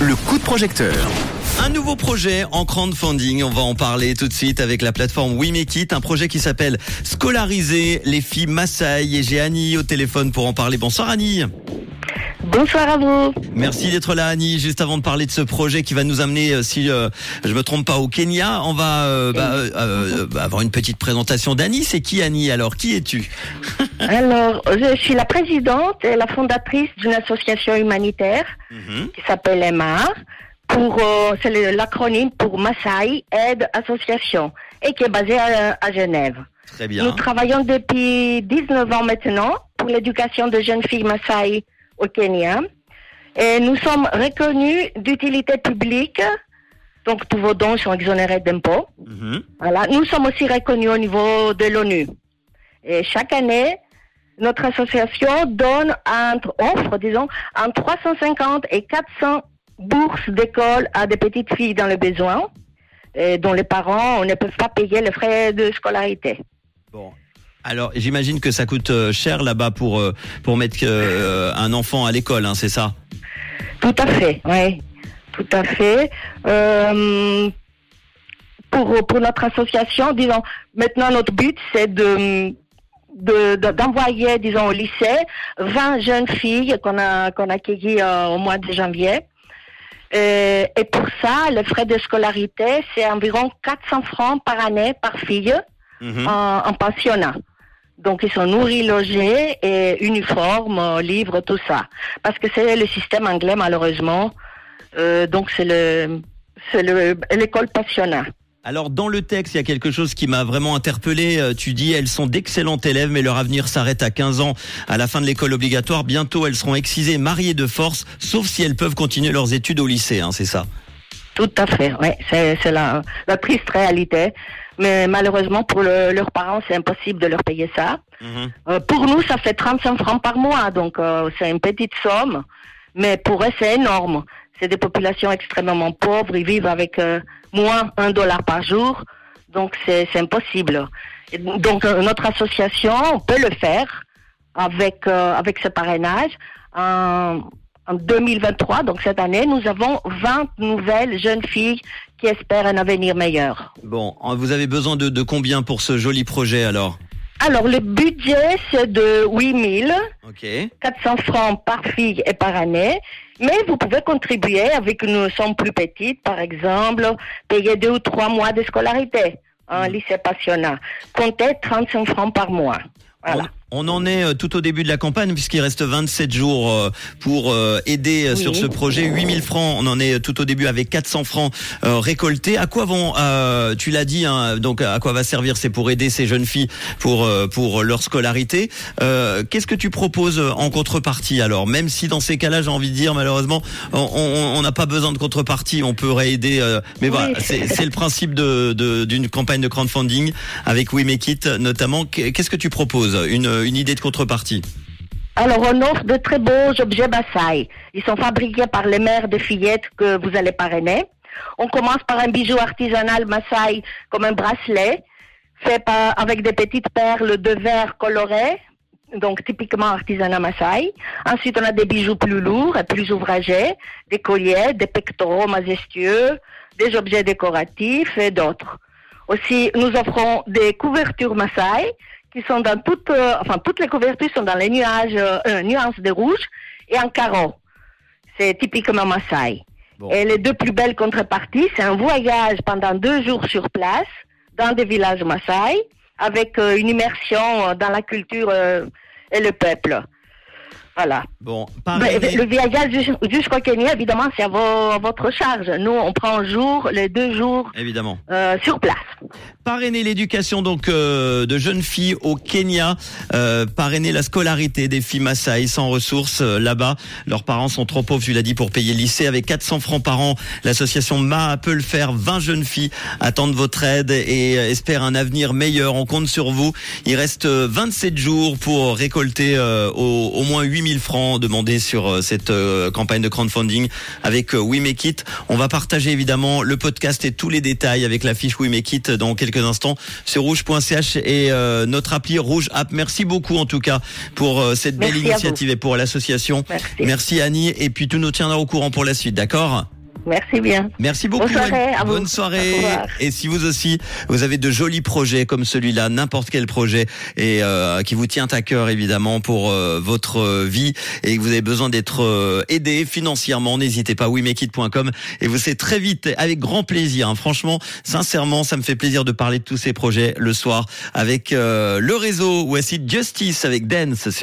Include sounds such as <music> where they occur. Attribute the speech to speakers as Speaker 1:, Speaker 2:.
Speaker 1: Le coup de projecteur. Un nouveau projet en crowdfunding, on va en parler tout de suite avec la plateforme We Make It, un projet qui s'appelle Scolariser les filles Maasai et j'ai Annie au téléphone pour en parler. Bonsoir Annie.
Speaker 2: Bonsoir à vous.
Speaker 1: Merci d'être là Annie. Juste avant de parler de ce projet qui va nous amener, euh, si euh, je me trompe pas, au Kenya, on va euh, bah, euh, bah, avoir une petite présentation d'Annie. C'est qui Annie alors? Qui es-tu? <laughs>
Speaker 2: Alors, je suis la présidente et la fondatrice d'une association humanitaire
Speaker 1: Mhm.
Speaker 2: qui s'appelle EMA. Pour, euh, c'est l'acronyme pour Maasai Aide Association et qui est basée à, à Genève.
Speaker 1: Très
Speaker 2: Nous
Speaker 1: bien.
Speaker 2: travaillons depuis 19 ans maintenant pour l'éducation de jeunes filles Maasai au Kenya. Et nous sommes reconnus d'utilité publique, donc tous vos dons sont exonérés d'impôts.
Speaker 1: Mhm.
Speaker 2: Voilà. Nous sommes aussi reconnus au niveau de l'ONU. Et chaque année, notre association donne entre, offre, disons, entre 350 et 400 bourses d'école à des petites filles dans le besoin, et dont les parents ne peuvent pas payer les frais de scolarité.
Speaker 1: Bon. Alors, j'imagine que ça coûte euh, cher là-bas pour euh, pour mettre euh, un enfant à l'école, hein, c'est ça?
Speaker 2: Tout à fait, oui. Tout à fait. Euh, pour, pour notre association, disons, maintenant notre but, c'est de de- de- d'envoyer, disons, au lycée 20 jeunes filles qu'on a, qu'on a accueillies euh, au mois de janvier. Et, et pour ça, le frais de scolarité, c'est environ 400 francs par année par fille
Speaker 1: Mhm.
Speaker 2: en, en pensionnat. Donc, ils sont nourris, logés et uniformes, euh, livres, tout ça. Parce que c'est le système anglais, malheureusement. Euh, donc, c'est le, c'est le, l'école pensionnat.
Speaker 1: Alors, dans le texte, il y a quelque chose qui m'a vraiment interpellé. Euh, Tu dis, elles sont d'excellentes élèves, mais leur avenir s'arrête à 15 ans à la fin de l'école obligatoire. Bientôt, elles seront excisées, mariées de force, sauf si elles peuvent continuer leurs études au lycée, hein, c'est ça?
Speaker 2: Tout à fait, oui. C'est, c'est la, la triste réalité. Mais malheureusement, pour le- leurs parents, c'est impossible de leur payer ça.
Speaker 1: Mhm.
Speaker 2: Euh, pour nous, ça fait 35 francs par mois, donc euh, c'est une petite somme, mais pour eux, c'est énorme. C'est des populations extrêmement pauvres, ils vivent avec euh, moins un dollar par jour, donc c'est impossible. Et donc euh, notre association peut le faire avec euh, avec ce parrainage. En, en 2023, donc cette année, nous avons 20 nouvelles jeunes filles qui espèrent un avenir meilleur.
Speaker 1: Bon, vous avez besoin de, de combien pour ce joli projet alors?
Speaker 2: Alors le budget, c'est de 8000.
Speaker 1: Ok.
Speaker 2: 400 francs par fille et par année. Mais vous pouvez contribuer avec une somme plus petite, par exemple, payer deux ou trois mois de scolarité en lycée passionnat. Comptez 35 francs par mois. Voilà.
Speaker 1: On, en est euh, tout au début de la campagne puisqu'il reste 27 jours euh, pour euh, aider
Speaker 2: Oui.
Speaker 1: sur ce projet. 8000 francs, on en est tout au début avec 400 francs récoltés. À quoi vont, euh, tu l'as dit, hein, donc à quoi va servir C'est pour aider ces jeunes filles pour pour leur scolarité. Euh, Qu'est-ce que tu proposes en contrepartie alors? Même si dans ces cas-là, j'ai envie de dire malheureusement, on- n'a pas besoin de contrepartie, on peut aider. euh, mais voilà, c'est c'est le principe de de- d'une campagne de crowdfunding avec We Make It notamment. Qu'est-ce que tu proposes? Une, une idée de contrepartie
Speaker 2: Alors, on offre de très beaux objets Maasai. Ils sont fabriqués par les mères de fillettes que vous allez parrainer. On commence par un bijou artisanal Maasai comme un bracelet fait avec des petites perles de verre colorées, donc typiquement artisanat Maasai. Ensuite, on a des bijoux plus lourds et plus ouvragés, des colliers, des pectoraux majestueux, des objets décoratifs et d'autres. Aussi, nous offrons des couvertures Maasai qui sont dans toutes, euh, enfin toutes les couvertures sont dans les nuages, euh, euh, nuances de rouge et en carreau. C'est typiquement Maasai.
Speaker 1: Bon.
Speaker 2: Et les deux plus belles contreparties, c'est un voyage pendant deux jours sur place dans des villages Maasai avec euh, une immersion dans la culture et le peuple. Voilà.
Speaker 1: Bon,
Speaker 2: Ben,
Speaker 1: parrainer,
Speaker 2: le voyage jus- jusqu'au Kenya, évidemment, c'est à, vo- à votre charge. Nous, on prend un jour, les deux jours
Speaker 1: évidemment.
Speaker 2: euh, sur place.
Speaker 1: Parrainer l'éducation donc euh, de jeunes filles au Kenya, euh, parrainer la scolarité des filles Maasai sans ressources euh, là-bas. Leurs parents sont trop pauvres, tu l'as dit, pour payer le lycée. Avec 400 francs par an, l'association Ma peut le faire. 20 jeunes filles attendent votre aide et euh, espèrent un avenir meilleur. On compte sur vous. Il reste euh, 27 jours pour récolter euh, au, au moins 8000 8000 francs demandés sur euh, cette euh, campagne de crowdfunding avec euh, We Make It. On va partager évidemment le podcast et tous les détails avec la fiche We Make It dans quelques instants sur rouge.ch et notre appli Rouge App. Merci beaucoup en tout cas pour cette belle
Speaker 2: Merci
Speaker 1: initiative et pour l'association.
Speaker 2: Merci.
Speaker 1: Merci Annie et puis tout nous tiendra au courant pour la suite, d'accord?
Speaker 2: Merci bien.
Speaker 1: Merci beaucoup.
Speaker 2: Bonne soirée
Speaker 1: Annie.
Speaker 2: à vous.
Speaker 1: Bonne soirée. Et si vous aussi, vous avez de jolis projets comme celui-là, n'importe quel projet et euh, qui vous tient à cœur évidemment pour euh, votre euh, vie et que vous avez besoin d'être euh, aidé financièrement, n'hésitez pas wemekit.com et vous serez très vite avec grand plaisir. hein. Franchement, sincèrement, ça me fait plaisir de parler de tous ces projets le soir avec euh, le réseau Voici Justice avec Dance sur